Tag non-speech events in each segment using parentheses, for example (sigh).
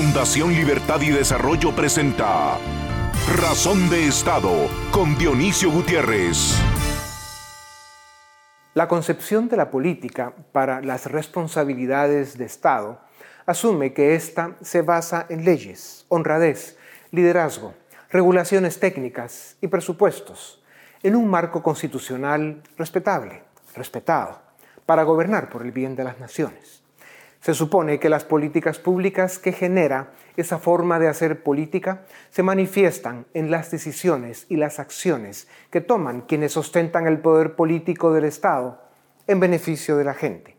Fundación Libertad y Desarrollo presenta Razón de Estado con Dionisio Gutiérrez. La concepción de la política para las responsabilidades de Estado asume que ésta se basa en leyes, honradez, liderazgo, regulaciones técnicas y presupuestos, en un marco constitucional respetable, respetado, para gobernar por el bien de las naciones. Se supone que las políticas públicas que genera esa forma de hacer política se manifiestan en las decisiones y las acciones que toman quienes ostentan el poder político del Estado en beneficio de la gente.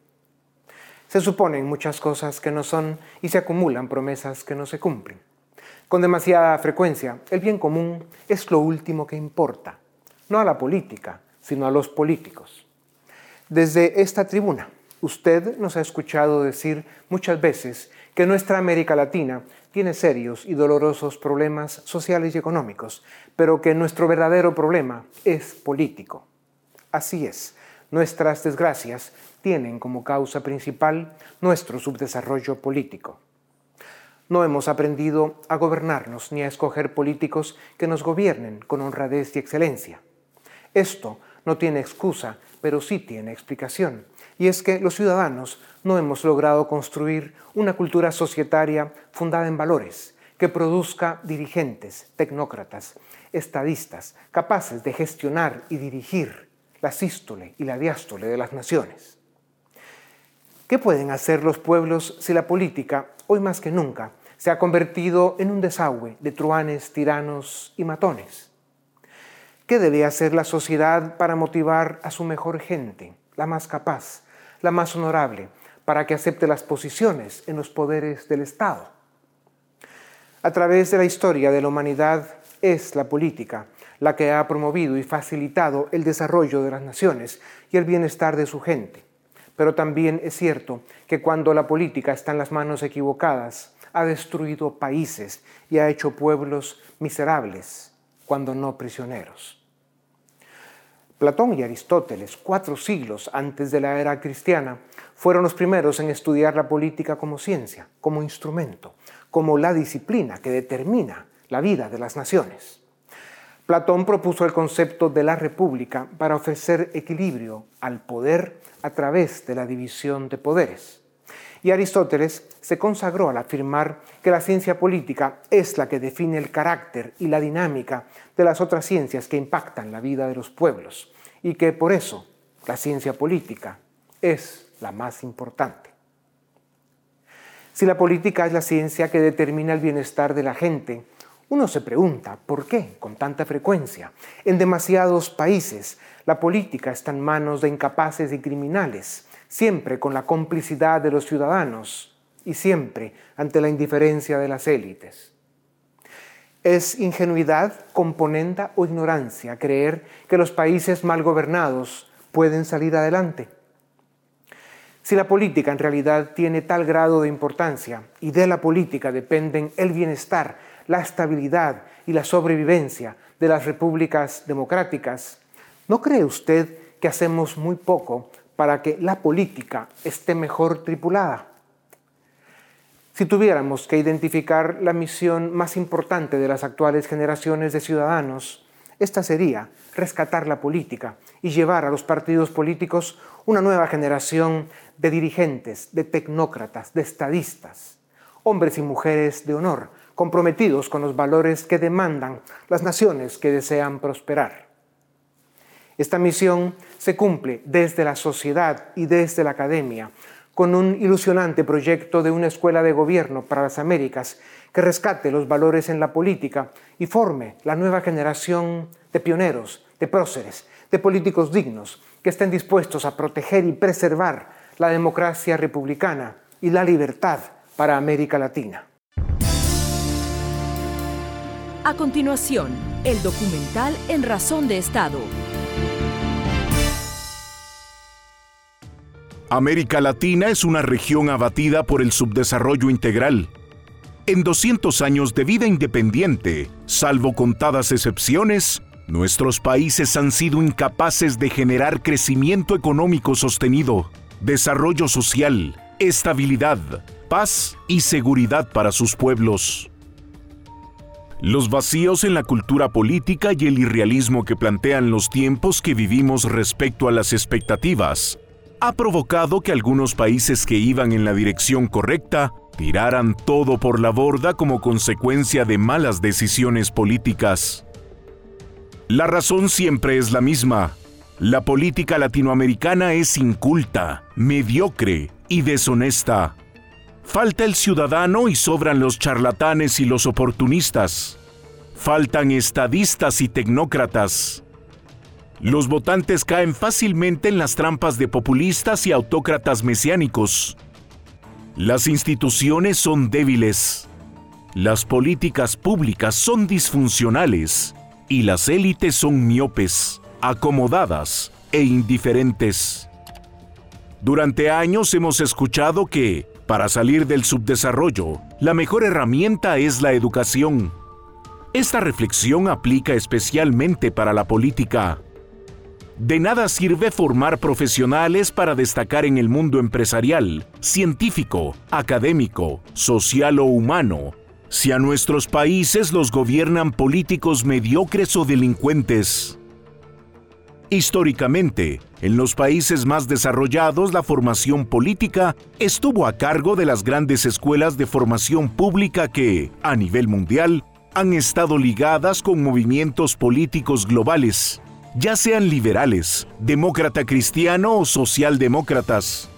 Se suponen muchas cosas que no son y se acumulan promesas que no se cumplen. Con demasiada frecuencia, el bien común es lo último que importa, no a la política, sino a los políticos. Desde esta tribuna, Usted nos ha escuchado decir muchas veces que nuestra América Latina tiene serios y dolorosos problemas sociales y económicos, pero que nuestro verdadero problema es político. Así es, nuestras desgracias tienen como causa principal nuestro subdesarrollo político. No hemos aprendido a gobernarnos ni a escoger políticos que nos gobiernen con honradez y excelencia. Esto no tiene excusa, pero sí tiene explicación y es que los ciudadanos no hemos logrado construir una cultura societaria fundada en valores, que produzca dirigentes, tecnócratas, estadistas, capaces de gestionar y dirigir la sístole y la diástole de las naciones. ¿Qué pueden hacer los pueblos si la política, hoy más que nunca, se ha convertido en un desagüe de truanes, tiranos y matones? ¿Qué debe hacer la sociedad para motivar a su mejor gente, la más capaz, la más honorable, para que acepte las posiciones en los poderes del Estado. A través de la historia de la humanidad es la política la que ha promovido y facilitado el desarrollo de las naciones y el bienestar de su gente. Pero también es cierto que cuando la política está en las manos equivocadas, ha destruido países y ha hecho pueblos miserables, cuando no prisioneros. Platón y Aristóteles, cuatro siglos antes de la era cristiana, fueron los primeros en estudiar la política como ciencia, como instrumento, como la disciplina que determina la vida de las naciones. Platón propuso el concepto de la república para ofrecer equilibrio al poder a través de la división de poderes. Y Aristóteles se consagró al afirmar que la ciencia política es la que define el carácter y la dinámica de las otras ciencias que impactan la vida de los pueblos y que por eso la ciencia política es la más importante. Si la política es la ciencia que determina el bienestar de la gente, uno se pregunta por qué, con tanta frecuencia, en demasiados países, la política está en manos de incapaces y criminales, siempre con la complicidad de los ciudadanos y siempre ante la indiferencia de las élites. Es ingenuidad, componenda o ignorancia creer que los países mal gobernados pueden salir adelante. Si la política en realidad tiene tal grado de importancia y de la política dependen el bienestar, la estabilidad y la sobrevivencia de las repúblicas democráticas, ¿no cree usted que hacemos muy poco para que la política esté mejor tripulada? Si tuviéramos que identificar la misión más importante de las actuales generaciones de ciudadanos, esta sería rescatar la política y llevar a los partidos políticos una nueva generación de dirigentes, de tecnócratas, de estadistas, hombres y mujeres de honor, comprometidos con los valores que demandan las naciones que desean prosperar. Esta misión se cumple desde la sociedad y desde la academia, con un ilusionante proyecto de una escuela de gobierno para las Américas que rescate los valores en la política y forme la nueva generación de pioneros, de próceres, de políticos dignos que estén dispuestos a proteger y preservar la democracia republicana y la libertad para América Latina. A continuación, el documental En Razón de Estado América Latina es una región abatida por el subdesarrollo integral. En 200 años de vida independiente, salvo contadas excepciones, nuestros países han sido incapaces de generar crecimiento económico sostenido, desarrollo social, estabilidad, paz y seguridad para sus pueblos. Los vacíos en la cultura política y el irrealismo que plantean los tiempos que vivimos respecto a las expectativas ha provocado que algunos países que iban en la dirección correcta tiraran todo por la borda como consecuencia de malas decisiones políticas. La razón siempre es la misma. La política latinoamericana es inculta, mediocre y deshonesta. Falta el ciudadano y sobran los charlatanes y los oportunistas. Faltan estadistas y tecnócratas. Los votantes caen fácilmente en las trampas de populistas y autócratas mesiánicos. Las instituciones son débiles. Las políticas públicas son disfuncionales y las élites son miopes, acomodadas e indiferentes. Durante años hemos escuchado que para salir del subdesarrollo, la mejor herramienta es la educación. Esta reflexión aplica especialmente para la política. De nada sirve formar profesionales para destacar en el mundo empresarial, científico, académico, social o humano, si a nuestros países los gobiernan políticos mediocres o delincuentes. Históricamente, en los países más desarrollados la formación política estuvo a cargo de las grandes escuelas de formación pública que, a nivel mundial, han estado ligadas con movimientos políticos globales, ya sean liberales, demócrata cristiano o socialdemócratas.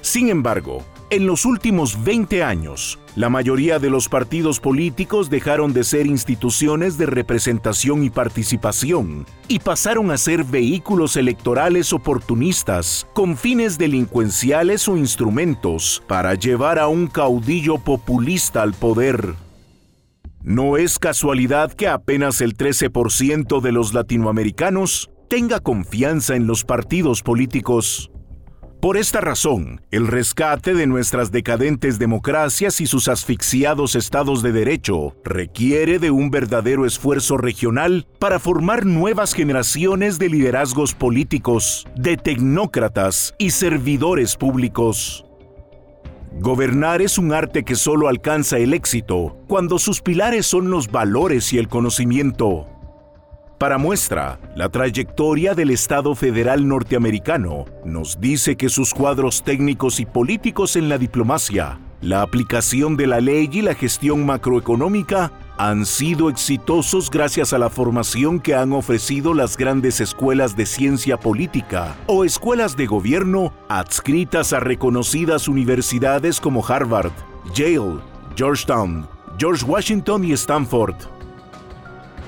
Sin embargo, en los últimos 20 años, la mayoría de los partidos políticos dejaron de ser instituciones de representación y participación y pasaron a ser vehículos electorales oportunistas con fines delincuenciales o instrumentos para llevar a un caudillo populista al poder. No es casualidad que apenas el 13% de los latinoamericanos tenga confianza en los partidos políticos. Por esta razón, el rescate de nuestras decadentes democracias y sus asfixiados estados de derecho requiere de un verdadero esfuerzo regional para formar nuevas generaciones de liderazgos políticos, de tecnócratas y servidores públicos. Gobernar es un arte que solo alcanza el éxito cuando sus pilares son los valores y el conocimiento. Para muestra, la trayectoria del Estado federal norteamericano nos dice que sus cuadros técnicos y políticos en la diplomacia, la aplicación de la ley y la gestión macroeconómica han sido exitosos gracias a la formación que han ofrecido las grandes escuelas de ciencia política o escuelas de gobierno adscritas a reconocidas universidades como Harvard, Yale, Georgetown, George Washington y Stanford.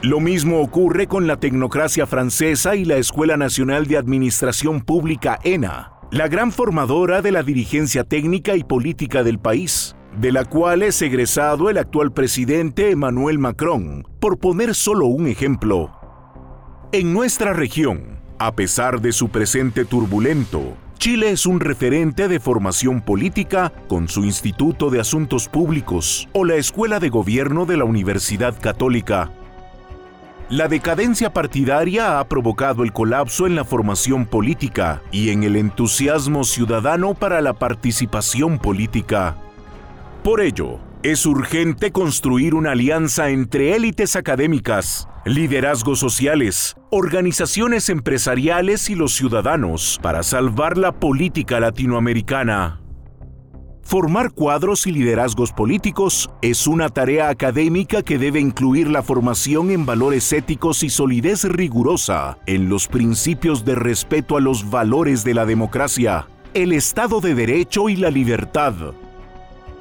Lo mismo ocurre con la tecnocracia francesa y la Escuela Nacional de Administración Pública ENA, la gran formadora de la dirigencia técnica y política del país, de la cual es egresado el actual presidente Emmanuel Macron, por poner solo un ejemplo. En nuestra región, a pesar de su presente turbulento, Chile es un referente de formación política con su Instituto de Asuntos Públicos o la Escuela de Gobierno de la Universidad Católica, la decadencia partidaria ha provocado el colapso en la formación política y en el entusiasmo ciudadano para la participación política. Por ello, es urgente construir una alianza entre élites académicas, liderazgos sociales, organizaciones empresariales y los ciudadanos para salvar la política latinoamericana. Formar cuadros y liderazgos políticos es una tarea académica que debe incluir la formación en valores éticos y solidez rigurosa en los principios de respeto a los valores de la democracia, el Estado de Derecho y la libertad,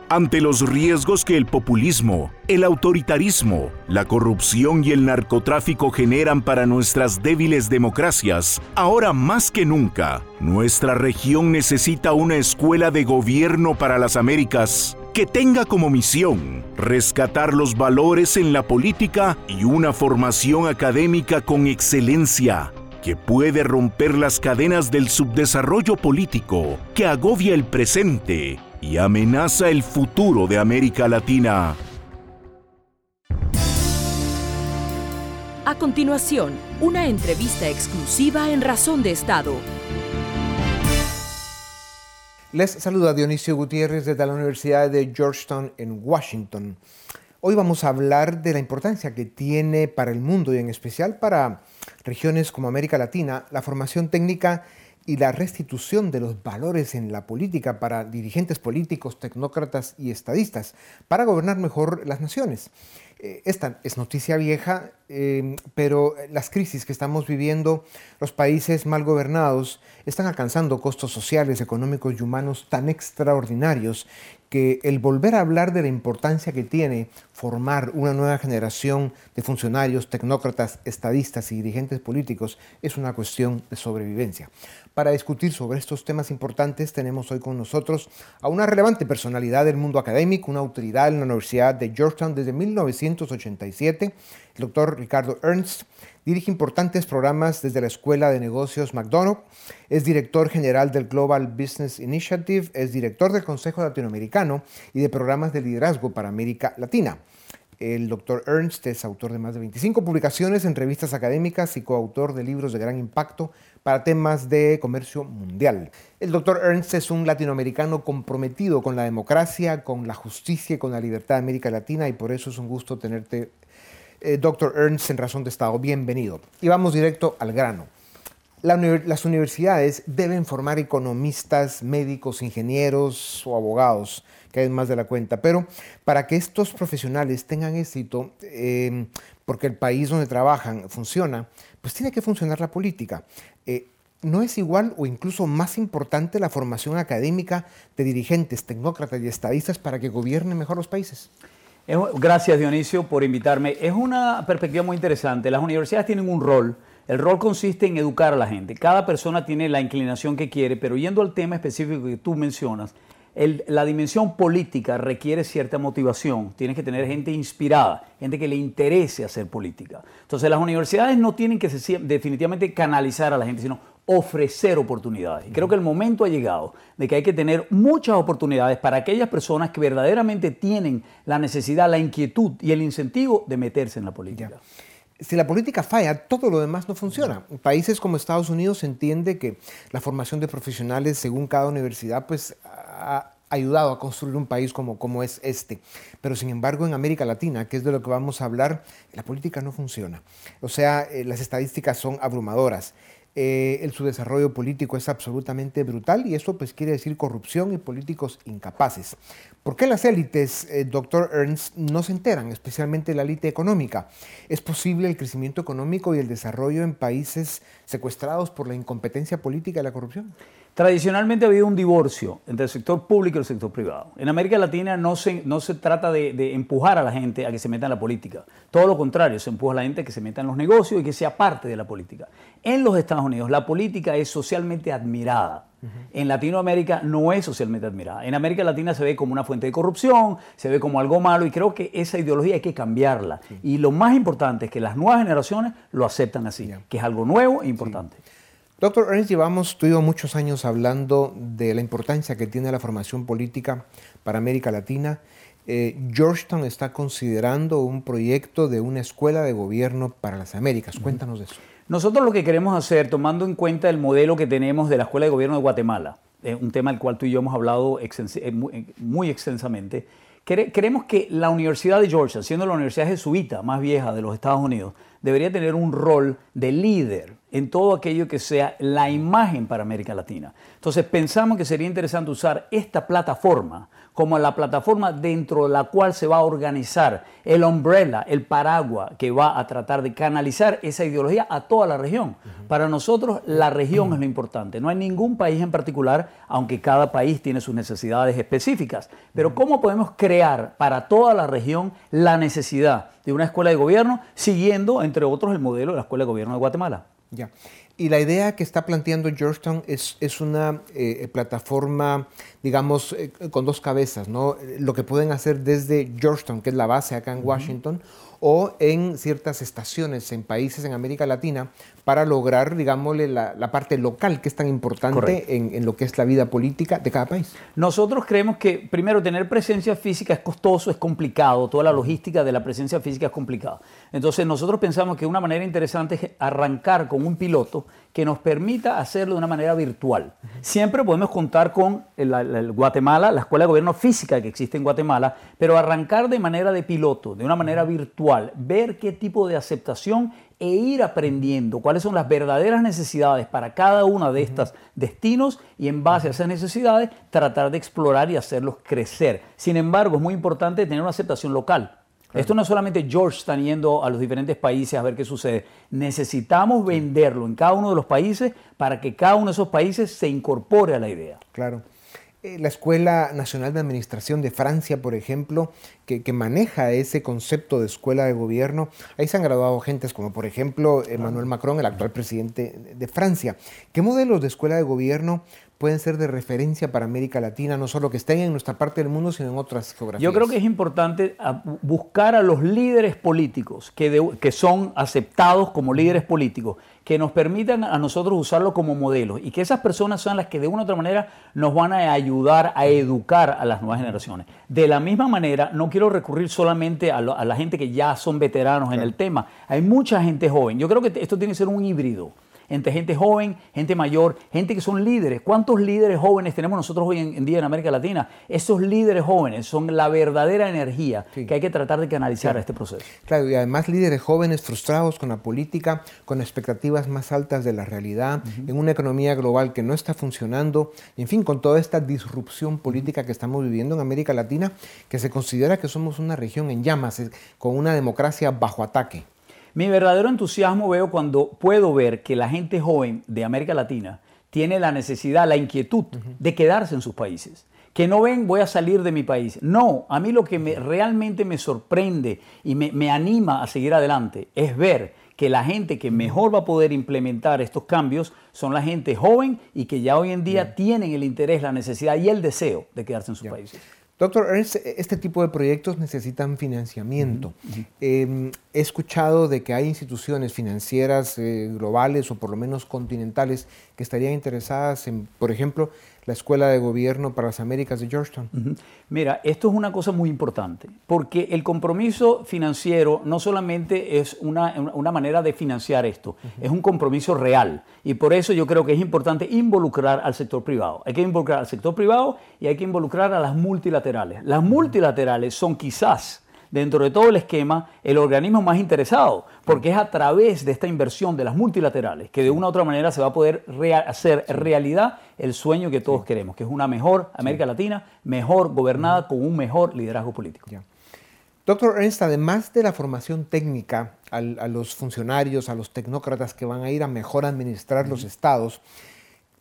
ante los riesgos que el populismo, el autoritarismo, la corrupción y el narcotráfico generan para nuestras débiles democracias, ahora más que nunca, nuestra región necesita una escuela de gobierno para las Américas que tenga como misión rescatar los valores en la política y una formación académica con excelencia que puede romper las cadenas del subdesarrollo político que agobia el presente y amenaza el futuro de América Latina. A continuación, una entrevista exclusiva en Razón de Estado. Les saluda Dionisio Gutiérrez desde la Universidad de Georgetown en Washington. Hoy vamos a hablar de la importancia que tiene para el mundo y en especial para regiones como América Latina la formación técnica y la restitución de los valores en la política para dirigentes políticos, tecnócratas y estadistas, para gobernar mejor las naciones. Eh, esta es noticia vieja, eh, pero las crisis que estamos viviendo, los países mal gobernados, están alcanzando costos sociales, económicos y humanos tan extraordinarios que el volver a hablar de la importancia que tiene formar una nueva generación de funcionarios, tecnócratas, estadistas y dirigentes políticos es una cuestión de sobrevivencia. Para discutir sobre estos temas importantes tenemos hoy con nosotros a una relevante personalidad del mundo académico, una autoridad en la Universidad de Georgetown desde 1987, el doctor Ricardo Ernst, Dirige importantes programas desde la Escuela de Negocios McDonald's, es director general del Global Business Initiative, es director del Consejo Latinoamericano y de programas de liderazgo para América Latina. El doctor Ernst es autor de más de 25 publicaciones en revistas académicas y coautor de libros de gran impacto para temas de comercio mundial. El doctor Ernst es un latinoamericano comprometido con la democracia, con la justicia y con la libertad de América Latina y por eso es un gusto tenerte eh, doctor Ernst en Razón de Estado. Bienvenido. Y vamos directo al grano. las universidades deben formar economistas, médicos, ingenieros o abogados, que hay más de la cuenta, pero para que estos profesionales tengan éxito, eh, porque el país donde trabajan funciona, pues tiene que funcionar la política. Eh, ¿No es igual o incluso más importante la formación académica de dirigentes, tecnócratas y estadistas para que gobiernen mejor los países? Gracias Dionisio por invitarme. Es una perspectiva muy interesante. Las universidades tienen un rol. El rol consiste en educar a la gente. Cada persona tiene la inclinación que quiere, pero yendo al tema específico que tú mencionas, la dimensión política requiere cierta motivación. Tienes que tener gente inspirada, gente que le interese hacer política. Entonces las universidades no tienen que definitivamente canalizar a la gente, sino ofrecer oportunidades. Y creo que el momento ha llegado de que hay que tener muchas oportunidades para aquellas personas que verdaderamente tienen la necesidad, la inquietud y el incentivo de meterse en la política. Si la política falla, todo lo demás no funciona. Países como Estados Unidos entiende que la formación de profesionales según cada universidad pues ha ayudado a construir un país como, como es este. Pero sin embargo en América Latina, que es de lo que vamos a hablar, la política no funciona. O sea, eh, las estadísticas son abrumadoras eh, el, su desarrollo político es absolutamente brutal y eso pues quiere decir corrupción y políticos incapaces. ¿Por qué las élites, eh, doctor Ernst, no se enteran, especialmente la élite económica? ¿Es posible el crecimiento económico y el desarrollo en países secuestrados por la incompetencia política y la corrupción? Tradicionalmente ha habido un divorcio entre el sector público y el sector privado. En América Latina no se, no se trata de, empujar a la gente a que se meta en la política. Todo lo contrario, se empuja a la gente a que se meta en los negocios y que sea parte de la política. En los Estados Unidos la política es socialmente admirada. En Latinoamérica no es socialmente admirada. En América Latina se ve como una fuente de corrupción, se ve como algo malo y creo que esa ideología hay que cambiarla. Y lo más importante es que las nuevas generaciones lo aceptan así, que es algo nuevo e importante. Doctor Ernst, llevamos tú muchos años hablando de la importancia que tiene la formación política para América Latina. Eh, Georgetown está considerando un proyecto de una escuela de gobierno para las Américas. Cuéntanos de eso. Nosotros lo que queremos hacer, tomando en cuenta el modelo que tenemos de la Escuela de Gobierno de Guatemala, un tema del cual tú y yo hemos hablado eh, eh, muy extensamente, Queremos que la Universidad de Georgia, siendo la universidad jesuita más vieja de los Estados Unidos, debería tener un rol de líder en todo aquello que sea la imagen para América Latina. Entonces pensamos que sería interesante usar esta plataforma como la plataforma dentro de la cual se va a organizar el umbrella, el paraguas que va a tratar de canalizar esa ideología a toda la región. Para nosotros la región es lo importante. No hay ningún país en particular, aunque cada país tiene sus necesidades específicas. Pero ¿cómo podemos crear para toda la región la necesidad de una escuela de gobierno siguiendo, entre otros, el modelo de la Escuela de Gobierno de Guatemala? Ya. Y la idea que está planteando Georgetown es, es una eh, plataforma, digamos, eh, con dos cabezas, ¿no? Lo que pueden hacer desde Georgetown, que es la base acá en Washington, o en ciertas estaciones en países en América Latina para lograr, digámosle, la, parte local que es tan importante en, lo que es la vida política de cada país. Nosotros creemos que, primero, tener presencia física es costoso, es complicado, toda la logística de la presencia física es complicada. Entonces, nosotros pensamos que una manera interesante es arrancar con un piloto que nos permita hacerlo de una manera virtual. Siempre podemos contar con el, Guatemala, la Escuela de Gobierno Física que existe en Guatemala, pero arrancar de manera de piloto, de una manera virtual, ver qué tipo de aceptación e ir aprendiendo cuáles son las verdaderas necesidades para cada uno de estos destinos y en base a esas necesidades tratar de explorar y hacerlos crecer. Sin embargo, es muy importante tener una aceptación local. Esto no es solamente George están yendo a los diferentes países a ver qué sucede. Necesitamos venderlo en cada uno de los países para que cada uno de esos países se incorpore a la idea. Claro. Eh, la Escuela Nacional de Administración de Francia, por ejemplo, que, maneja ese concepto de escuela de gobierno, ahí se han graduado gentes como, por ejemplo, Emmanuel Macron, el actual presidente de Francia. ¿Qué modelos de escuela de gobierno pueden ser de referencia para América Latina, no solo que estén en nuestra parte del mundo, sino en otras geografías. Yo creo que es importante ah, buscar a los líderes políticos que, que son aceptados como líderes políticos, que nos permitan a nosotros usarlo como modelo y que esas personas sean las que de una u otra manera nos van a ayudar a educar a las nuevas generaciones. De la misma manera, no quiero recurrir solamente a, la gente que ya son veteranos en el tema. Hay mucha gente joven. Yo creo que esto tiene que ser un híbrido entre gente joven, gente mayor, gente que son líderes. ¿Cuántos líderes jóvenes tenemos nosotros hoy en, día en América Latina? Esos líderes jóvenes son la verdadera energía que hay que tratar de canalizar a este proceso. Claro, y además líderes jóvenes frustrados con la política, con expectativas más altas de la realidad, en una economía global que no está funcionando, en fin, con toda esta disrupción política que estamos viviendo en América Latina, que se considera que somos una región en llamas, con una democracia bajo ataque. Mi verdadero entusiasmo veo cuando puedo ver que la gente joven de América Latina tiene la necesidad, la inquietud de quedarse en sus países. Que no ven, voy a salir de mi país. No, a mí lo que me, realmente me sorprende y me, me anima a seguir adelante es ver que la gente que mejor va a poder implementar estos cambios son la gente joven y que ya hoy en día tienen el interés, la necesidad y el deseo de quedarse en sus países. Doctor Ernst, este tipo de proyectos necesitan financiamiento. Em, he escuchado de que hay instituciones financieras eh, globales o por lo menos continentales que estarían interesadas en, por ejemplo, la Escuela de Gobierno para las Américas de Georgetown. Mira, esto es una cosa muy importante, porque el compromiso financiero no solamente es una, manera de financiar esto, es un compromiso real. Y por eso yo creo que es importante involucrar al sector privado. Hay que involucrar al sector privado y hay que involucrar a las multilaterales. Las multilaterales son quizás dentro de todo el esquema el organismo más interesado, porque es a través de esta inversión de las multilaterales que de una u otra manera se va a poder hacer realidad el sueño que todos queremos, que es una mejor América Latina, mejor gobernada con un mejor liderazgo político. Doctor Ernst, además de la formación técnica a los funcionarios, a los tecnócratas que van a ir a mejor administrar los estados,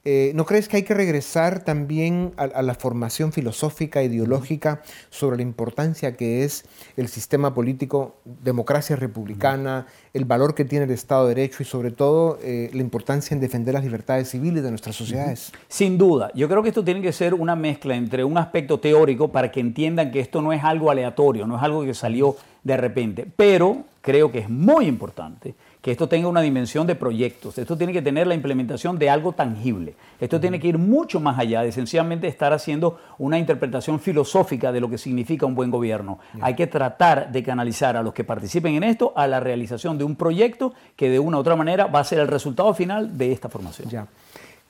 eh, ¿No crees que hay que regresar también a, la formación filosófica, ideológica, sobre la importancia que es el sistema político, democracia republicana, el valor que tiene el Estado de Derecho y sobre todo eh, la importancia en defender las libertades civiles de nuestras sociedades? Sin duda, yo creo que esto tiene que ser una mezcla entre un aspecto teórico para que entiendan que esto no es algo aleatorio, no es algo que salió de repente, pero creo que es muy importante que esto tenga una dimensión de proyectos, esto tiene que tener la implementación de algo tangible, esto tiene que ir mucho más allá de sencillamente estar haciendo una interpretación filosófica de lo que significa un buen gobierno. Hay que tratar de canalizar a los que participen en esto a la realización de un proyecto que de una u otra manera va a ser el resultado final de esta formación. Ya.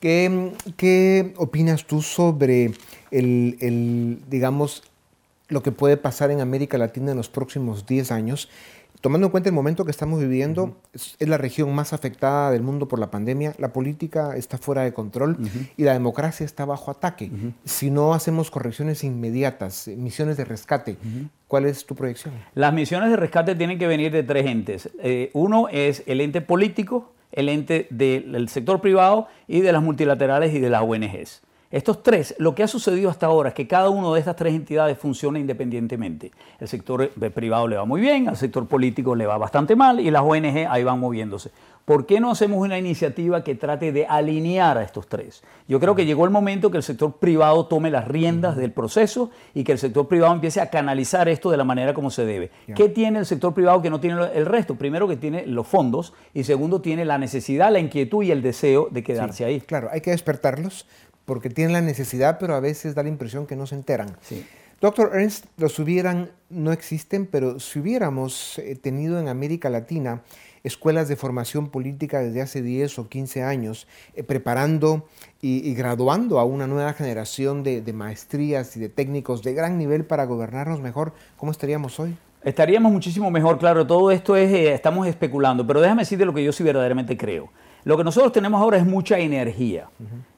¿Qué, opinas tú sobre el, digamos, lo que puede pasar en América Latina en los próximos 10 años? Tomando en cuenta el momento que estamos viviendo, es, la región más afectada del mundo por la pandemia, la política está fuera de control y la democracia está bajo ataque. Si no hacemos correcciones inmediatas, eh, misiones de rescate, ¿cuál es tu proyección? Las misiones de rescate tienen que venir de tres entes. Eh, uno es el ente político, el ente del sector privado y de las multilaterales y de las ONGs. Estos tres, lo que ha sucedido hasta ahora es que cada una de estas tres entidades funciona independientemente. El sector eh, privado le va muy bien, al sector político le va bastante mal y las ONG ahí van moviéndose. ¿Por qué no hacemos una iniciativa que trate de alinear a estos tres? Yo creo que llegó el momento que el sector privado tome las riendas del proceso y que el sector privado empiece a canalizar esto de la manera como se debe. ¿Qué tiene el sector privado que no tiene el resto? Primero que tiene los fondos y segundo tiene la necesidad, la inquietud y el deseo de quedarse ahí. Claro, hay que despertarlos porque tienen la necesidad, pero a veces da la impresión que no se enteran. Doctor Ernst, los hubieran, no existen, pero si hubiéramos eh, tenido en América Latina escuelas de formación política desde hace 10 o 15 años, eh, preparando y, graduando a una nueva generación de, maestrías y de técnicos de gran nivel para gobernarnos mejor, ¿cómo estaríamos hoy? Estaríamos muchísimo mejor, claro, todo esto es, eh, estamos especulando, pero déjame decirte lo que yo sí verdaderamente creo. Lo que nosotros tenemos ahora es mucha energía.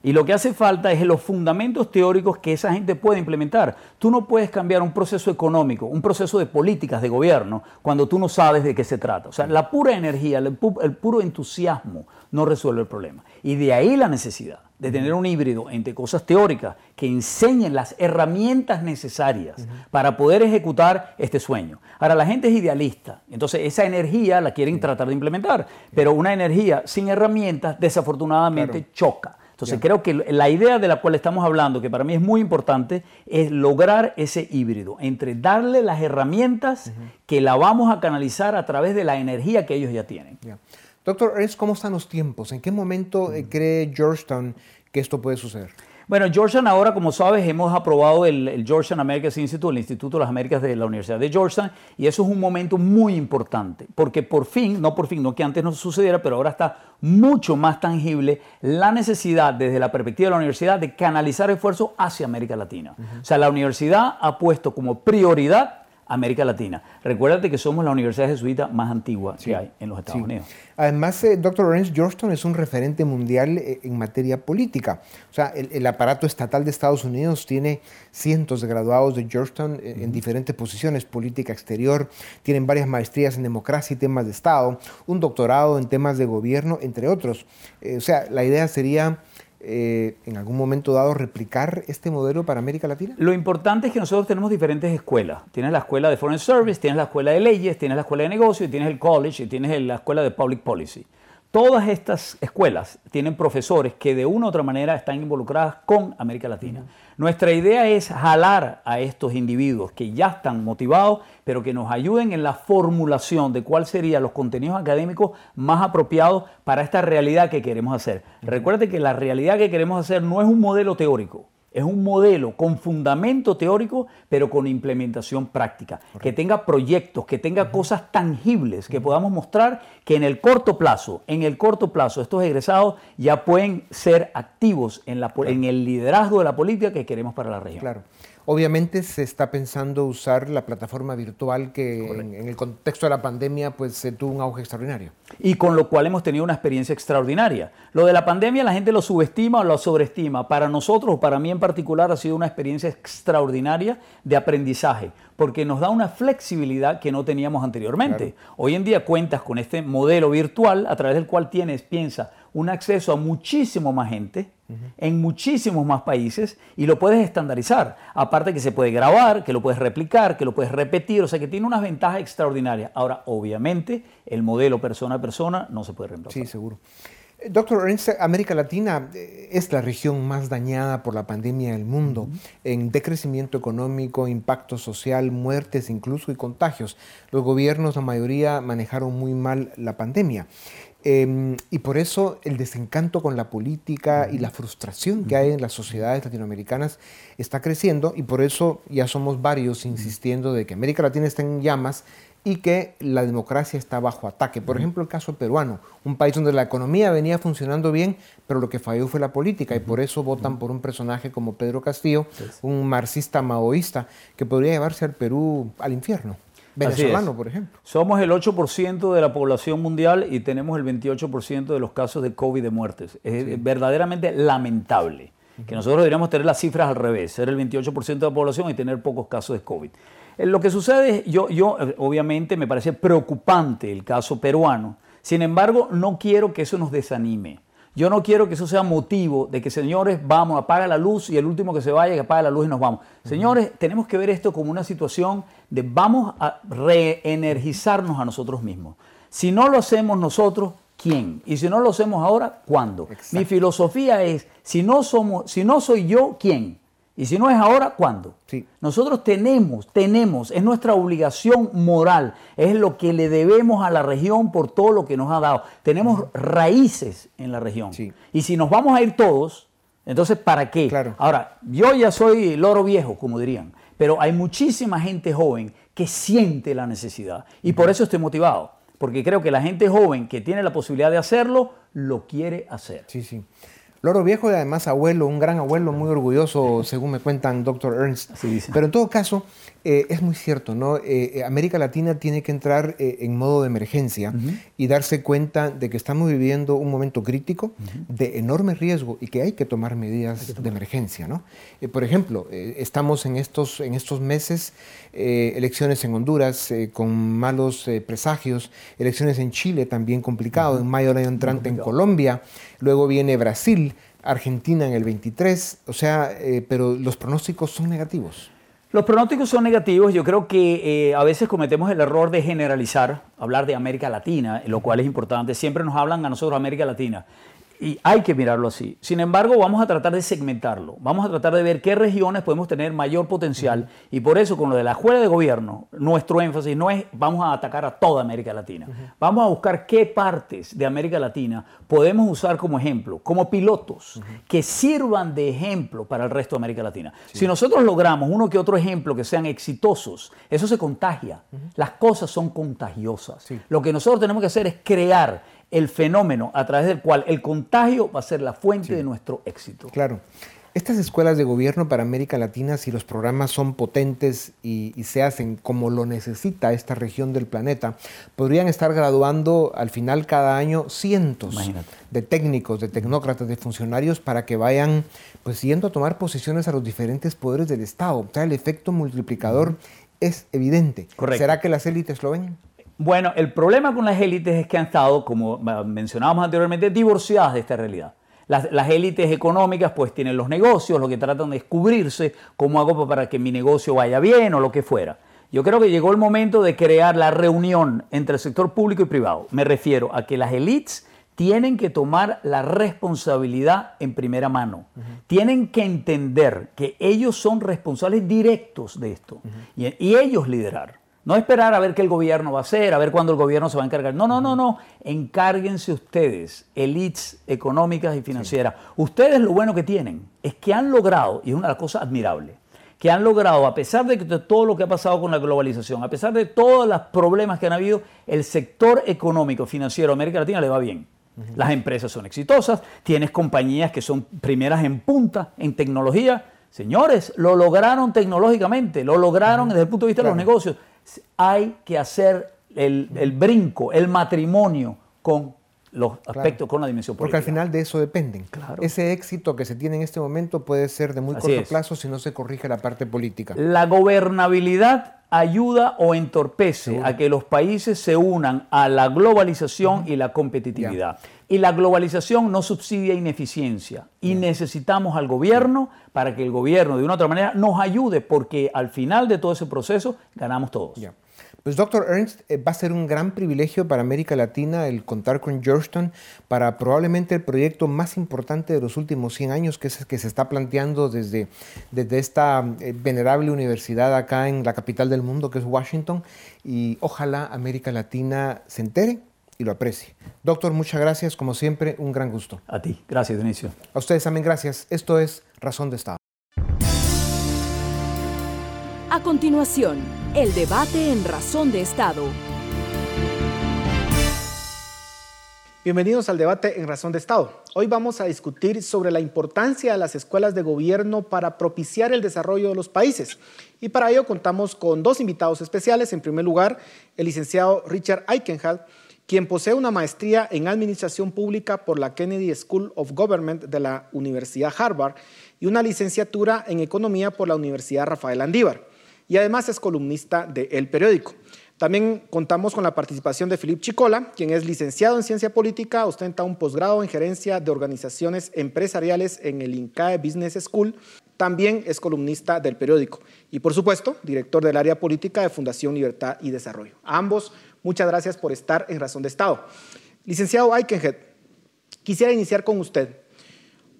Y lo que hace falta es los fundamentos teóricos que esa gente puede implementar. Tú no puedes cambiar un proceso económico, un proceso de políticas de gobierno, cuando tú no sabes de qué se trata. O sea, la pura energía, el, puro entusiasmo no resuelve el problema. Y de ahí la necesidad de tener un híbrido entre cosas teóricas que enseñen las herramientas necesarias para poder ejecutar este sueño. Ahora, la gente es idealista, entonces esa energía la quieren tratar de implementar, pero una energía sin herramientas desafortunadamente choca. Entonces creo que la idea de la cual estamos hablando, que para mí es muy importante, es lograr ese híbrido entre darle las herramientas que la vamos a canalizar a través de la energía que ellos ya tienen. Doctor Ernst, ¿cómo están los tiempos? ¿En qué momento eh, cree Georgetown que esto puede suceder? Bueno, Georgetown ahora, como sabes, hemos aprobado el, Georgetown Americas Institute, el Instituto de las Américas de la Universidad de Georgetown, y eso es un momento muy importante, porque por fin, no por fin, no que antes no sucediera, pero ahora está mucho más tangible la necesidad desde la perspectiva de la universidad de canalizar esfuerzos hacia América Latina. O sea, la universidad ha puesto como prioridad América Latina. Recuérdate que somos la universidad jesuita más antigua que hay en los Estados Unidos. Además, eh, Dr. Lawrence Georgetown es un referente mundial eh, en materia política. O sea, el, aparato estatal de Estados Unidos tiene cientos de graduados de Georgetown eh, en diferentes posiciones, política exterior, tienen varias maestrías en democracia y temas de Estado, un doctorado en temas de gobierno, entre otros. o sea, la idea sería eh, en algún momento dado replicar este modelo para América Latina? Lo importante es que nosotros tenemos diferentes escuelas. Tienes la escuela de Foreign Service, tienes la escuela de leyes, tienes la escuela de negocios, tienes el college y tienes la escuela de Public Policy. Todas estas escuelas tienen profesores que de una u otra manera están involucradas con América Latina. Nuestra idea es jalar a estos individuos que ya están motivados, pero que nos ayuden en la formulación de cuáles serían los contenidos académicos más apropiados para esta realidad que queremos hacer. Recuerde que la realidad que queremos hacer no es un modelo teórico es un modelo con fundamento teórico, pero con implementación práctica. Que tenga proyectos, que tenga cosas tangibles, que podamos mostrar que en el corto plazo, en el corto plazo, estos egresados ya pueden ser activos en, la, en el liderazgo de la política que queremos para la región. Claro. Obviamente se está pensando usar la plataforma virtual que en, el contexto de la pandemia pues se tuvo un auge extraordinario. Y con lo cual hemos tenido una experiencia extraordinaria. Lo de la pandemia la gente lo subestima o lo sobreestima. Para nosotros, para mí en particular, ha sido una experiencia extraordinaria de aprendizaje porque nos da una flexibilidad que no teníamos anteriormente. Hoy en día cuentas con este modelo virtual a través del cual tienes, piensa, un acceso a muchísimo más gente en muchísimos más países y lo puedes estandarizar. Aparte que se puede grabar, que lo puedes replicar, que lo puedes repetir, o sea que tiene unas ventajas extraordinarias. Ahora, obviamente, el modelo persona a persona no se puede reemplazar. Sí, seguro. Doctor Ernst, América Latina eh, es la región más dañada por la pandemia del mundo, en decrecimiento económico, impacto social, muertes incluso y contagios. Los gobiernos, la mayoría, manejaron muy mal la pandemia. Em, y por eso el desencanto con la política y la frustración que hay en las sociedades latinoamericanas está creciendo y por eso ya somos varios insistiendo de que América Latina está en llamas y que la democracia está bajo ataque. Por ejemplo, el caso peruano, un país donde la economía venía funcionando bien, pero lo que falló fue la política y por eso votan por un personaje como Pedro Castillo, un marxista maoísta que podría llevarse al Perú al infierno. Venezolano, por ejemplo. Somos el 8% de la población mundial y tenemos el 28% de los casos de COVID de muertes. Es verdaderamente lamentable que nosotros deberíamos tener las cifras al revés, ser el 28% de la población y tener pocos casos de COVID. Eh, lo que sucede, yo, yo eh, obviamente me parece preocupante el caso peruano, sin embargo no quiero que eso nos desanime. Yo no quiero que eso sea motivo de que, señores, vamos, apaga la luz y el último que se vaya, que apaga la luz y nos vamos. Señores, tenemos que ver esto como una situación de vamos a reenergizarnos a nosotros mismos. Si no lo hacemos nosotros, ¿quién? Y si no lo hacemos ahora, ¿cuándo? Mi filosofía es, si no, somos, si no soy yo, ¿quién? Y si no es ahora, ¿cuándo? Sí. Nosotros tenemos, tenemos, es nuestra obligación moral, es lo que le debemos a la región por todo lo que nos ha dado. Tenemos raíces en la región. Sí. Y si nos vamos a ir todos, entonces ¿para qué? Claro. Ahora, yo ya soy loro viejo, como dirían, pero hay muchísima gente joven que siente la necesidad y por eso estoy motivado, porque creo que la gente joven que tiene la posibilidad de hacerlo, lo quiere hacer. Sí, sí. Loro viejo y además abuelo, un gran abuelo, muy orgulloso, según me cuentan Dr. Ernst. Pero en todo caso, eh, es muy cierto, ¿no? Eh, eh, América Latina tiene que entrar eh, en modo de emergencia y darse cuenta de que estamos viviendo un momento crítico de enorme riesgo y que hay que tomar medidas de emergencia, ¿no? Eh, por ejemplo, estamos en estos, en estos meses, elecciones en Honduras con malos presagios, elecciones en Chile también complicado, en mayo del año entrante en Colombia, luego viene Brasil, Argentina en el 23, o sea, pero los pronósticos son negativos. Los pronósticos son negativos. Yo creo que eh, a veces cometemos el error de generalizar, hablar de América Latina, lo cual es importante. Siempre nos hablan a nosotros América Latina. Y hay que mirarlo así. Sin embargo, vamos a tratar de segmentarlo. Vamos a tratar de ver qué regiones podemos tener mayor potencial. Y por eso, con lo de la escuela de gobierno, nuestro énfasis no es vamos a atacar a toda América Latina. Vamos a buscar qué partes de América Latina podemos usar como ejemplo, como pilotos, que sirvan de ejemplo para el resto de América Latina. Si nosotros logramos uno que otro ejemplo que sean exitosos, eso se contagia. Las cosas son contagiosas. Lo que nosotros tenemos que hacer es crear el fenómeno a través del cual el contagio va a ser la fuente de nuestro éxito. Claro. Estas escuelas de gobierno para América Latina, si los programas son potentes y, y, se hacen como lo necesita esta región del planeta, podrían estar graduando al final cada año cientos Imagínate. de técnicos, de tecnócratas, de funcionarios para que vayan pues yendo a tomar posiciones a los diferentes poderes del Estado. O sea, el efecto multiplicador es evidente. Correcto. ¿Será que las élites lo ven? Bueno, el problema con las élites es que han estado, como mencionábamos anteriormente, divorciadas de esta realidad. Las, las, élites económicas pues tienen los negocios, lo que tratan de descubrirse, cómo hago para que mi negocio vaya bien o lo que fuera. Yo creo que llegó el momento de crear la reunión entre el sector público y privado. Me refiero a que las élites tienen que tomar la responsabilidad en primera mano. Uh -huh. Tienen que entender que ellos son responsables directos de esto uh -huh. y, y ellos liderar. No esperar a ver qué el gobierno va a hacer, a ver cuándo el gobierno se va a encargar. No, no, no, no. Encárguense ustedes, elites económicas y financieras. Sí. Ustedes lo bueno que tienen es que han logrado, y es una cosa admirable, que han logrado, a pesar de todo lo que ha pasado con la globalización, a pesar de todos los problemas que han habido, el sector económico financiero de América Latina le va bien. Uh -huh. Las empresas son exitosas, tienes compañías que son primeras en punta en tecnología. Señores, lo lograron tecnológicamente, lo lograron uh -huh. desde el punto de vista claro. de los negocios hay que hacer el, el brinco, el matrimonio con los aspectos, claro. con la dimensión política. Porque al final de eso dependen. Claro. Ese éxito que se tiene en este momento puede ser de muy Así corto es. plazo si no se corrige la parte política. La gobernabilidad ayuda o entorpece a que los países se unan a la globalización uh -huh. y la competitividad. Y la globalización no subsidia ineficiencia. Y necesitamos al gobierno para que el gobierno, de una u otra manera, nos ayude, porque al final de todo ese proceso ganamos todos. Yeah. Pues doctor Ernst, eh, va a ser un gran privilegio para América Latina el contar con Georgetown para probablemente el proyecto más importante de los últimos 100 años, que es el que se está planteando desde, desde esta eh, venerable universidad acá en la capital del mundo, que es Washington, y ojalá América Latina se entere y lo aprecie. Doctor, muchas gracias, como siempre, un gran gusto. A ti, gracias Dionisio. A ustedes también gracias. Esto es Razón de Estado. A continuación, el debate en Razón de Estado. Bienvenidos al debate en Razón de Estado. Hoy vamos a discutir sobre la importancia de las escuelas de gobierno para propiciar el desarrollo de los países. Y para ello contamos con dos invitados especiales. En primer lugar, el licenciado Richard Eichenhall, quien posee una maestría en Administración Pública por la Kennedy School of Government de la Universidad Harvard y una licenciatura en Economía por la Universidad Rafael Andívar y además es columnista de El Periódico. También contamos con la participación de Filipe Chicola, quien es licenciado en Ciencia Política, ostenta un posgrado en Gerencia de Organizaciones Empresariales en el INCAE Business School. También es columnista del periódico y, por supuesto, director del área política de Fundación Libertad y Desarrollo. Ambos, muchas gracias por estar en Razón de Estado. Licenciado Aikenhead, quisiera iniciar con usted.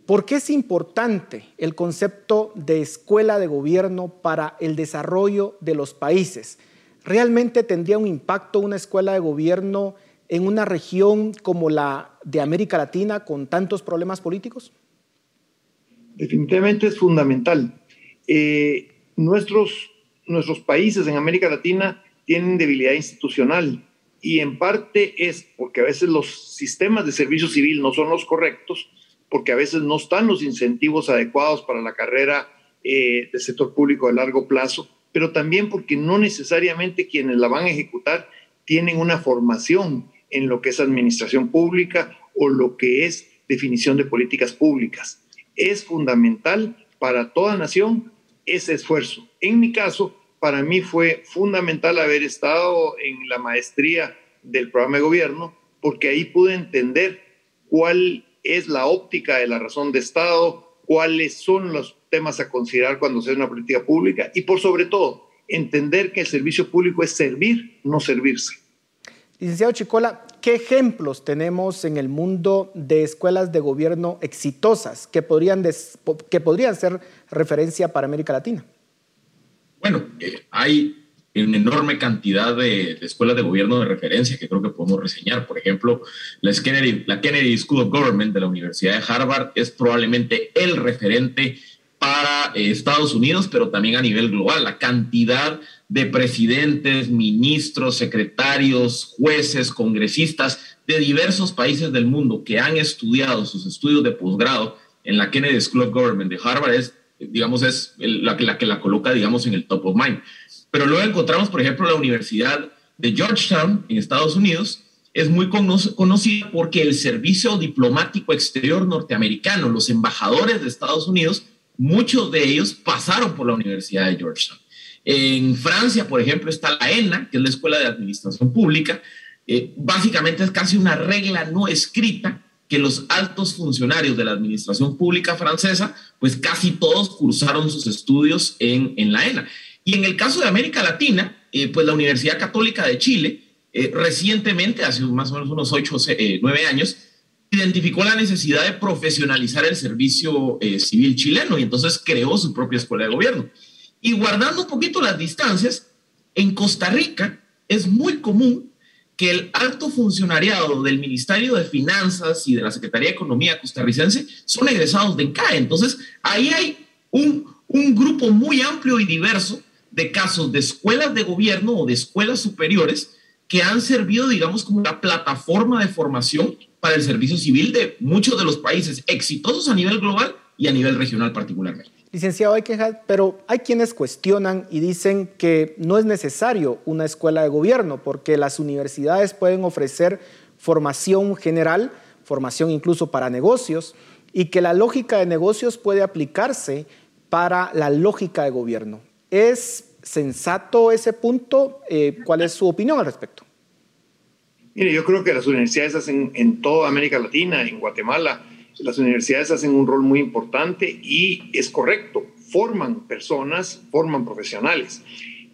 ¿Por qué es importante el concepto de escuela de gobierno para el desarrollo de los países? ¿Realmente tendría un impacto una escuela de gobierno en una región como la de América Latina con tantos problemas políticos? Definitivamente es fundamental. Eh, nuestros, nuestros países en América Latina tienen debilidad institucional y en parte es porque a veces los sistemas de servicio civil no son los correctos, porque a veces no están los incentivos adecuados para la carrera eh, del sector público de largo plazo pero también porque no necesariamente quienes la van a ejecutar tienen una formación en lo que es administración pública o lo que es definición de políticas públicas. Es fundamental para toda nación ese esfuerzo. En mi caso, para mí fue fundamental haber estado en la maestría del programa de gobierno porque ahí pude entender cuál es la óptica de la razón de Estado, cuáles son los temas a considerar cuando se hace una política pública y por sobre todo entender que el servicio público es servir, no servirse. Licenciado Chicola, ¿qué ejemplos tenemos en el mundo de escuelas de gobierno exitosas que podrían, que podrían ser referencia para América Latina? Bueno, eh, hay una enorme cantidad de, escuelas de gobierno de referencia que creo que podemos reseñar. Por ejemplo, la Kennedy, School of Government de la Universidad de Harvard es probablemente el referente para eh, Estados Unidos, pero también a nivel global. La cantidad de presidentes, ministros, secretarios, jueces, congresistas de diversos países del mundo que han estudiado sus estudios de posgrado en la Kennedy School of Government de Harvard es, digamos, es la, la que la coloca, digamos, en el top of mind. Pero luego encontramos, por ejemplo, la Universidad de Georgetown en Estados Unidos, es muy conocida porque el servicio diplomático exterior norteamericano, los embajadores de Estados Unidos, muchos de ellos pasaron por la Universidad de Georgetown. En Francia, por ejemplo, está la ENA, que es la Escuela de Administración Pública. Eh, básicamente es casi una regla no escrita que los altos funcionarios de la administración pública francesa, pues casi todos cursaron sus estudios en, en la ENA. Y en el caso de América Latina, eh, pues la Universidad Católica de Chile, eh, recientemente, hace más o menos unos ocho o nueve años, identificó la necesidad de profesionalizar el servicio eh, civil chileno y entonces creó su propia escuela de gobierno. Y guardando un poquito las distancias, en Costa Rica es muy común que el alto funcionariado del Ministerio de Finanzas y de la Secretaría de Economía costarricense son egresados de CAE. Entonces, ahí hay un, un grupo muy amplio y diverso de casos de escuelas de gobierno o de escuelas superiores que han servido, digamos, como una plataforma de formación para el servicio civil de muchos de los países exitosos a nivel global y a nivel regional particularmente. Licenciado, hay pero hay quienes cuestionan y dicen que no es necesario una escuela de gobierno porque las universidades pueden ofrecer formación general, formación incluso para negocios, y que la lógica de negocios puede aplicarse para la lógica de gobierno. ¿Es sensato ese punto? Eh, ¿Cuál es su opinión al respecto? Mire, yo creo que las universidades hacen en toda América Latina, en Guatemala, las universidades hacen un rol muy importante y es correcto, forman personas, forman profesionales,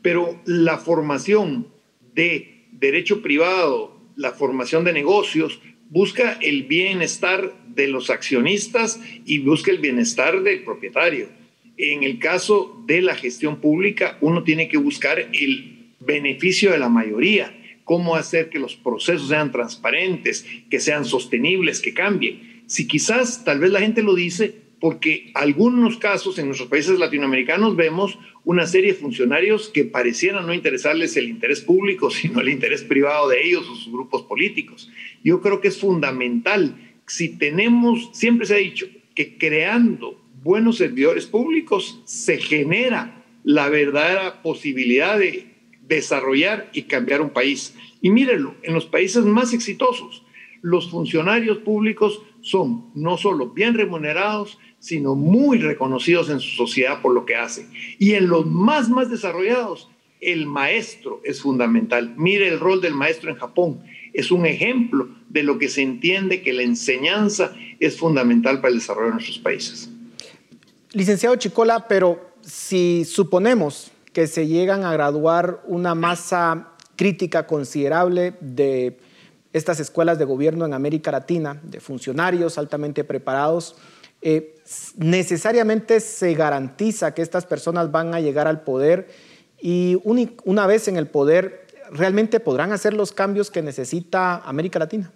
pero la formación de derecho privado, la formación de negocios, busca el bienestar de los accionistas y busca el bienestar del propietario. En el caso de la gestión pública, uno tiene que buscar el beneficio de la mayoría cómo hacer que los procesos sean transparentes, que sean sostenibles, que cambien. Si quizás tal vez la gente lo dice porque algunos casos en nuestros países latinoamericanos vemos una serie de funcionarios que parecieran no interesarles el interés público, (laughs) sino el interés privado de ellos o sus grupos políticos. Yo creo que es fundamental, si tenemos, siempre se ha dicho que creando buenos servidores públicos se genera la verdadera posibilidad de desarrollar y cambiar un país. Y mírenlo, en los países más exitosos, los funcionarios públicos son no solo bien remunerados, sino muy reconocidos en su sociedad por lo que hacen. Y en los más, más desarrollados, el maestro es fundamental. Mire el rol del maestro en Japón. Es un ejemplo de lo que se entiende que la enseñanza es fundamental para el desarrollo de nuestros países. Licenciado Chicola, pero si suponemos que se llegan a graduar una masa crítica considerable de estas escuelas de gobierno en América Latina, de funcionarios altamente preparados, eh, necesariamente se garantiza que estas personas van a llegar al poder y una vez en el poder realmente podrán hacer los cambios que necesita América Latina.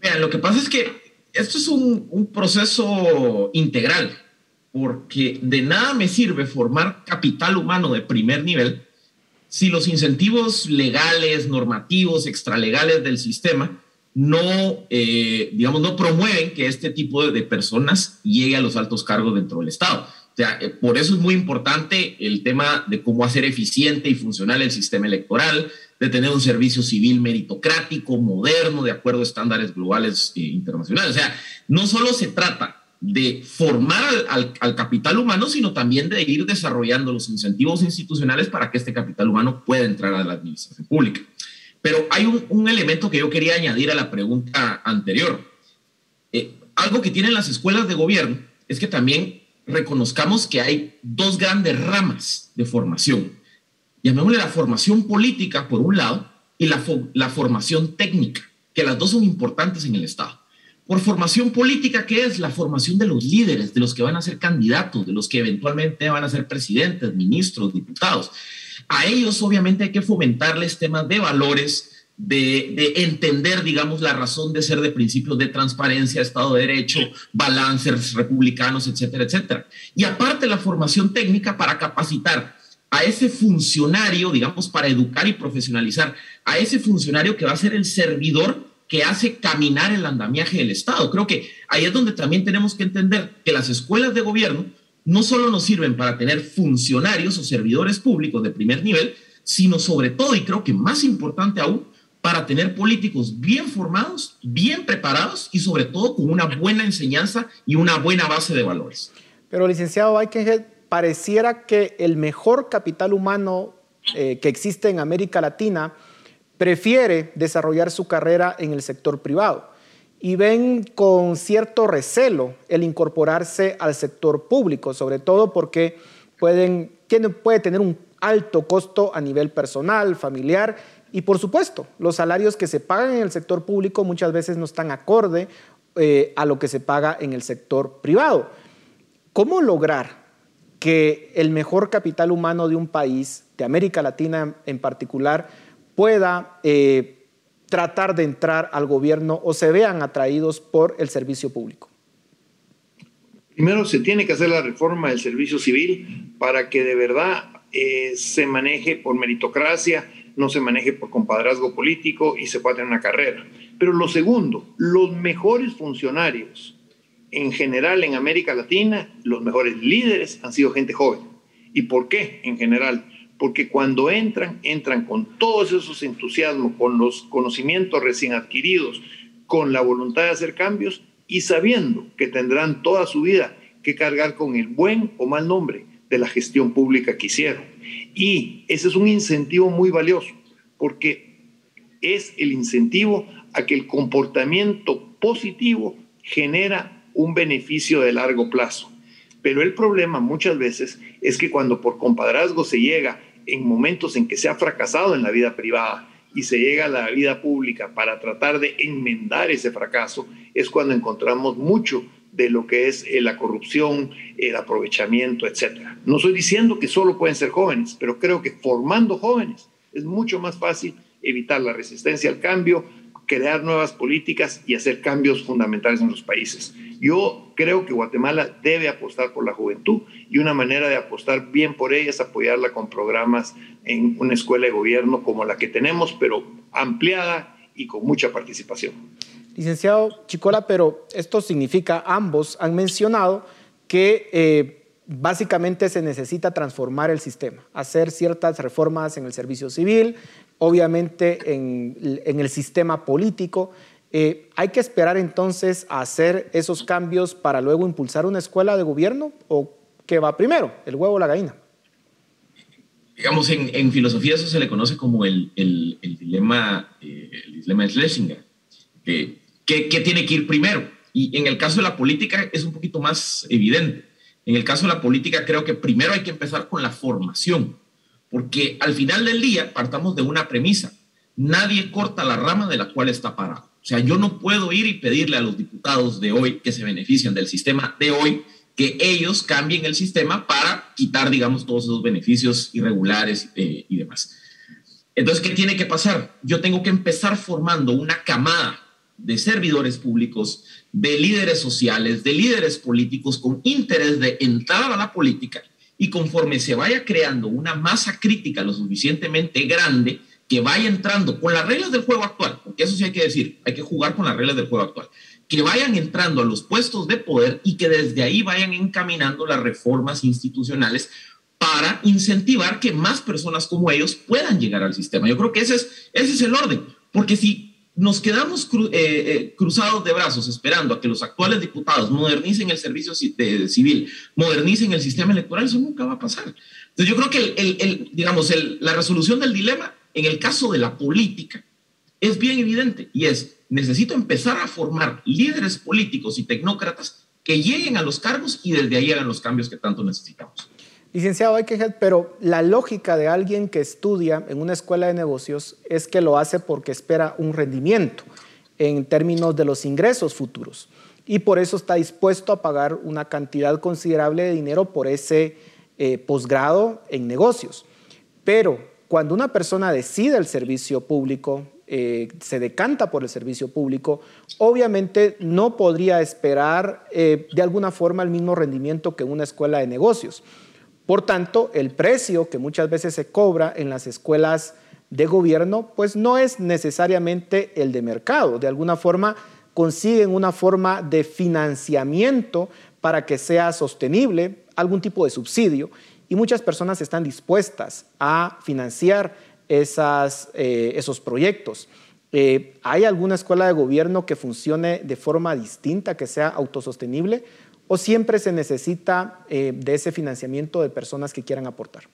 Vean, lo que pasa es que esto es un, proceso integral, porque de nada me sirve formar capital humano de primer nivel si los incentivos legales, normativos, extralegales del sistema no, eh, digamos, no promueven que este tipo de, personas llegue a los altos cargos dentro del Estado. O sea, eh, por eso es muy importante el tema de cómo hacer eficiente y funcional el sistema electoral, de tener un servicio civil meritocrático, moderno, de acuerdo a estándares globales e internacionales. O sea, no solo se trata de formar al, capital humano, sino también de ir desarrollando los incentivos institucionales para que este capital humano pueda entrar a la administración pública. Pero hay un, elemento que yo quería añadir a la pregunta anterior. Eh, algo que tienen las escuelas de gobierno es que también reconozcamos que hay dos grandes ramas de formación llamémosle la formación política por un lado y la, la formación técnica, que las dos son importantes en el Estado. Por formación política, ¿qué es? La formación de los líderes, de los que van a ser candidatos, de los que eventualmente van a ser presidentes, ministros, diputados. A ellos obviamente hay que fomentarles temas de valores, de, de, entender, digamos, la razón de ser de principios de transparencia, Estado de Derecho, balances republicanos, etcétera, etcétera. Y aparte la formación técnica para capacitar a ese funcionario, digamos, para educar y profesionalizar, a ese funcionario que va a ser el servidor que hace caminar el andamiaje del Estado. Creo que ahí es donde también tenemos que entender que las escuelas de gobierno no solo nos sirven para tener funcionarios o servidores públicos de primer nivel, sino sobre todo, y creo que más importante aún, para tener políticos bien formados, bien preparados y sobre todo con una buena enseñanza y una buena base de valores. Pero licenciado, que pareciera que el mejor capital humano eh, que existe en América Latina prefiere desarrollar su carrera en el sector privado y ven con cierto recelo el incorporarse al sector público, sobre todo porque pueden, puede tener un alto costo a nivel personal, familiar y por supuesto los salarios que se pagan en el sector público muchas veces no están acorde eh, a lo que se paga en el sector privado. ¿Cómo lograr que el mejor capital humano de un país, de América Latina en particular, pueda eh, tratar de entrar al gobierno o se vean atraídos por el servicio público? Primero se tiene que hacer la reforma del servicio civil para que de verdad eh, se maneje por meritocracia, no se maneje por compadrazgo político y se pueda tener una carrera. Pero lo segundo, los mejores funcionarios en general en América Latina, los mejores líderes han sido gente joven. ¿Y por qué en general? Porque cuando entran, entran con todos esos entusiasmos, con los conocimientos recién adquiridos, con la voluntad de hacer cambios y sabiendo que tendrán toda su vida que cargar con el buen o mal nombre de la gestión pública que hicieron. Y ese es un incentivo muy valioso, porque es el incentivo a que el comportamiento positivo genera un beneficio de largo plazo. Pero el problema muchas veces es que cuando por compadrazgo se llega en momentos en que se ha fracasado en la vida privada y se llega a la vida pública para tratar de enmendar ese fracaso, es cuando encontramos mucho de lo que es eh, la corrupción, el aprovechamiento, etc. No estoy diciendo que solo pueden ser jóvenes, pero creo que formando jóvenes es mucho más fácil evitar la resistencia al cambio, crear nuevas políticas y hacer cambios fundamentales en los países. Yo creo que Guatemala debe apostar por la juventud y una manera de apostar bien por ella es apoyarla con programas en una escuela de gobierno como la que tenemos, pero ampliada y con mucha participación. Licenciado Chicola, pero esto significa, ambos han mencionado que eh, básicamente se necesita transformar el sistema, hacer ciertas reformas en el servicio civil, obviamente en, el sistema político. Eh, ¿Hay que esperar entonces a hacer esos cambios para luego impulsar una escuela de gobierno o qué va primero, el huevo o la gallina? digamos, en, filosofía eso se le conoce como el, el, dilema, eh, el dilema de Schlesinger, que, que, tiene que ir primero. Y en el caso de la política es un poquito más evidente. En el caso de la política creo que primero hay que empezar con la formación, porque al final del día partamos de una premisa. Nadie corta la rama de la cual está parado. O sea, yo no puedo ir y pedirle a los diputados de hoy que se benefician del sistema de hoy que ellos cambien el sistema para quitar, digamos, todos esos beneficios irregulares eh, y demás. Entonces, ¿qué tiene que pasar? Yo tengo que empezar formando una camada de servidores públicos, de líderes sociales, de líderes políticos con interés de entrar a la política y conforme se vaya creando una masa crítica lo suficientemente grande, que vaya entrando con las reglas del juego actual, porque eso sí hay que decir, hay que jugar con las reglas del juego actual que vayan entrando a los puestos de poder y que desde ahí vayan encaminando las reformas institucionales para incentivar que más personas como ellos puedan llegar al sistema. Yo creo que ese es, ese es el orden, porque si nos quedamos eh, eh, cruzados de brazos esperando a que los actuales diputados modernicen el servicio civil, modernicen el sistema electoral, eso nunca va a pasar. Entonces yo creo que el, digamos, la resolución del dilema en el caso de la política es bien evidente y es necesito empezar a formar líderes políticos y tecnócratas que lleguen a los cargos y desde ahí hagan los cambios que tanto necesitamos. Licenciado Aikegel, pero la lógica de alguien que estudia en una escuela de negocios es que lo hace porque espera un rendimiento en términos de los ingresos futuros y por eso está dispuesto a pagar una cantidad considerable de dinero por ese eh, posgrado en negocios. Pero cuando una persona decide el servicio público, eh, se decanta por el servicio público, obviamente no podría esperar eh, de alguna forma el mismo rendimiento que una escuela de negocios. Por tanto, el precio que muchas veces se cobra en las escuelas de gobierno, pues no es necesariamente el de mercado. De alguna forma consiguen una forma de financiamiento para que sea sostenible, algún tipo de subsidio, y muchas personas están dispuestas a financiar eh, esos proyectos. Eh, ¿Hay alguna escuela de gobierno que funcione de forma distinta, que sea autosostenible? ¿O siempre se necesita eh, de ese financiamiento de personas que quieran aportar?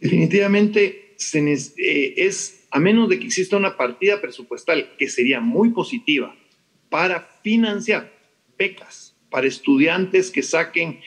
Definitivamente es, a menos de que exista una partida presupuestal que sería muy positiva para financiar becas para estudiantes que saquen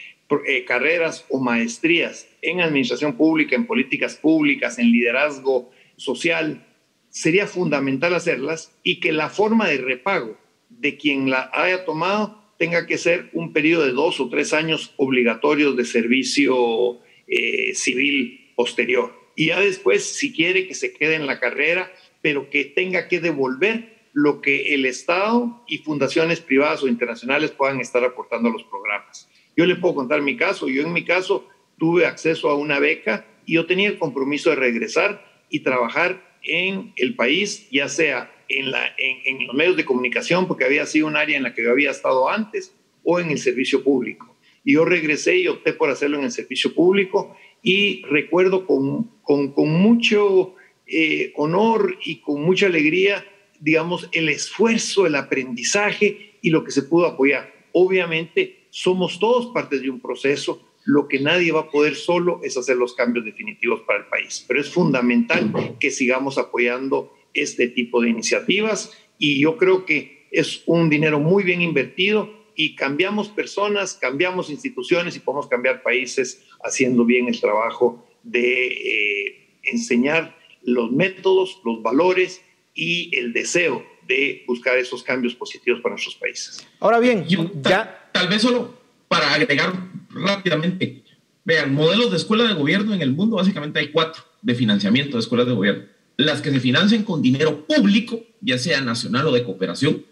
eh, carreras o maestrías en administración pública, en políticas públicas, en liderazgo social, sería fundamental hacerlas y que la forma de repago de quien la haya tomado tenga que ser un periodo de dos o tres años obligatorios de servicio eh, civil posterior. Y ya después, si quiere que se quede en la carrera, pero que tenga que devolver lo que el Estado y fundaciones privadas o internacionales puedan estar aportando a los programas. Yo le puedo contar mi caso. Yo en mi caso tuve acceso a una beca y yo tenía el compromiso de regresar y trabajar en el país, ya sea en, la, en, los medios de comunicación, porque había sido un área en la que yo había estado antes, o en el servicio público. Y yo regresé y opté por hacerlo en el servicio público y recuerdo con, con, con mucho eh, honor y con mucha alegría, digamos, el esfuerzo, el aprendizaje y lo que se pudo apoyar. Obviamente somos todos partes de un proceso. Lo que nadie va a poder solo es hacer los cambios definitivos para el país. Pero es fundamental que sigamos apoyando este tipo de iniciativas y yo creo que es un dinero muy bien invertido y cambiamos personas, cambiamos instituciones y podemos cambiar países haciendo bien el trabajo de eh, enseñar los métodos, los valores y el deseo de buscar esos cambios positivos para nuestros países. Ahora bien, ya tal vez solo para agregar rápidamente, vean, modelos de escuela de gobierno en el mundo, básicamente hay cuatro de financiamiento de escuelas de gobierno. Las que se financian con dinero público, ya sea nacional o de cooperación,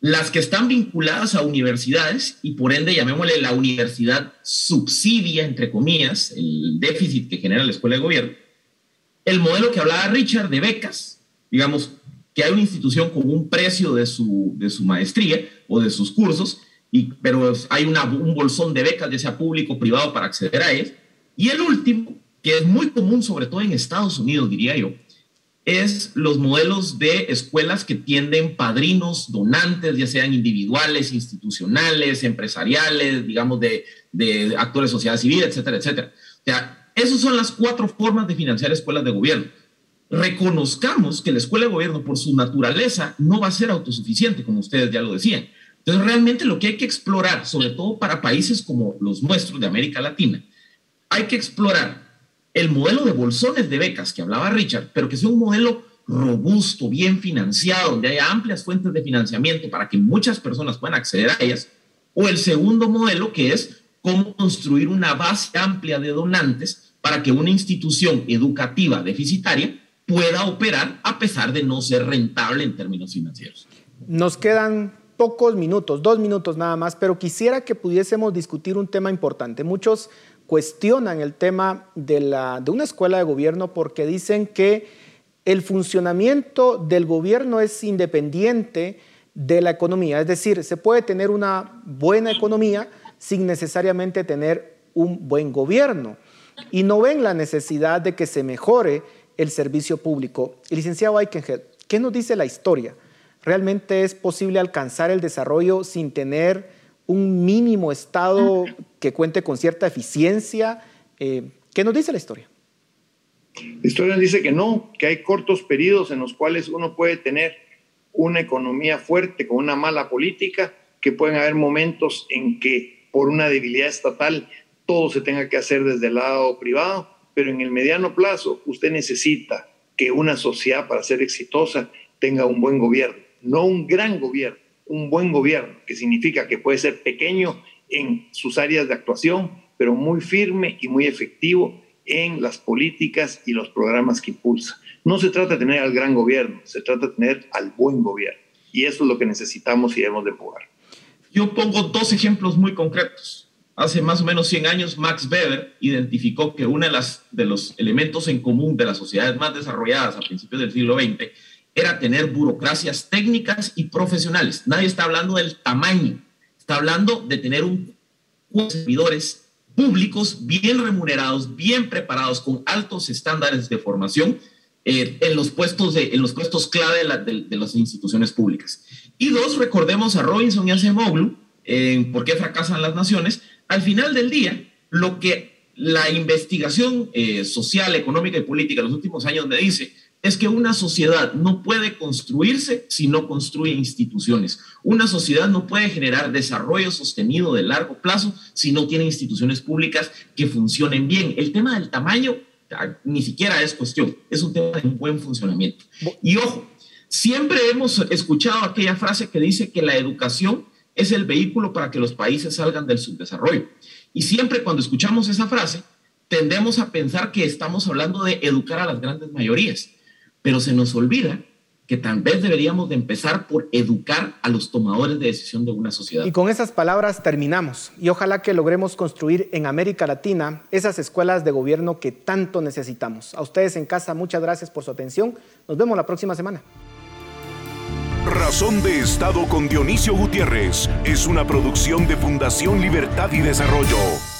las que están vinculadas a universidades y por ende llamémosle la universidad subsidia, entre comillas, el déficit que genera la escuela de gobierno. El modelo que hablaba Richard de becas, digamos, que hay una institución con un precio de su, de su maestría o de sus cursos pero hay un bolsón de becas, ya sea público o privado, para acceder a él. Y el último, que es muy común, sobre todo en Estados Unidos, diría yo, es los modelos de escuelas que tienden padrinos, donantes, ya sean individuales, institucionales, empresariales, digamos, de, actores de sociedad civil, etcétera, etcétera. O sea, Esas son las cuatro formas de financiar escuelas de gobierno. Reconozcamos que la escuela de gobierno, por su naturaleza, no va a ser autosuficiente, como ustedes ya lo decían. Entonces, realmente lo que hay que explorar, sobre todo para países como los nuestros de América Latina, hay que explorar el modelo de bolsones de becas que hablaba Richard, pero que sea un modelo robusto, bien financiado, donde haya amplias fuentes de financiamiento para que muchas personas puedan acceder a ellas, o el segundo modelo que es cómo construir una base amplia de donantes para que una institución educativa deficitaria pueda operar a pesar de no ser rentable en términos financieros. Nos quedan pocos minutos, dos minutos nada más, pero quisiera que pudiésemos discutir un tema importante. Muchos cuestionan el tema de, la, de una escuela de gobierno porque dicen que el funcionamiento del gobierno es independiente de la economía. Es decir, se puede tener una buena economía sin necesariamente tener un buen gobierno. Y no ven la necesidad de que se mejore el servicio público. El licenciado Eichenhead, ¿qué nos dice la historia? ¿Realmente es posible alcanzar el desarrollo sin tener un mínimo Estado que cuente con cierta eficiencia? Eh, ¿Qué nos dice la historia? La historia dice que no, que hay cortos periodos en los cuales uno puede tener una economía fuerte con una mala política, que pueden haber momentos en que por una debilidad estatal todo se tenga que hacer desde el lado privado, pero en el mediano plazo usted necesita que una sociedad para ser exitosa tenga un buen gobierno, no un gran gobierno, un buen gobierno, que significa que puede ser pequeño en sus áreas de actuación, pero muy firme y muy efectivo en las políticas y los programas que impulsa. No se trata de tener al gran gobierno, se trata de tener al buen gobierno. Y eso es lo que necesitamos y debemos de jugar. Yo pongo dos ejemplos muy concretos. Hace más o menos 100 años, Max Weber identificó que uno de, de los elementos en común de las sociedades más desarrolladas a principios del siglo XX era tener burocracias técnicas y profesionales. Nadie está hablando del tamaño, está hablando de tener un servidores públicos bien remunerados, bien preparados, con altos estándares de formación eh, en, los puestos de, en los puestos clave de, las instituciones públicas. Y dos, recordemos a Robinson y a Semoglu, en ¿Por qué fracasan las naciones? Al final del día, lo que la investigación eh, social, económica y política en los últimos años me dice es que una sociedad no puede construirse si no construye instituciones. Una sociedad no puede generar desarrollo sostenido de largo plazo si no tiene instituciones públicas que funcionen bien. El tema del tamaño ah, ni siquiera es cuestión, es un tema de un buen funcionamiento. Y ojo, siempre hemos escuchado aquella frase que dice que la educación es el vehículo para que los países salgan del subdesarrollo. Y siempre cuando escuchamos esa frase, tendemos a pensar que estamos hablando de educar a las grandes mayorías pero se nos olvida que tal vez deberíamos de empezar por educar a los tomadores de decisión de una sociedad. Y con esas palabras terminamos. Y ojalá que logremos construir en América Latina esas escuelas de gobierno que tanto necesitamos. A ustedes en casa, muchas gracias por su atención. Nos vemos la próxima semana. Razón de Estado con Dionisio Gutiérrez es una producción de Fundación Libertad y Desarrollo.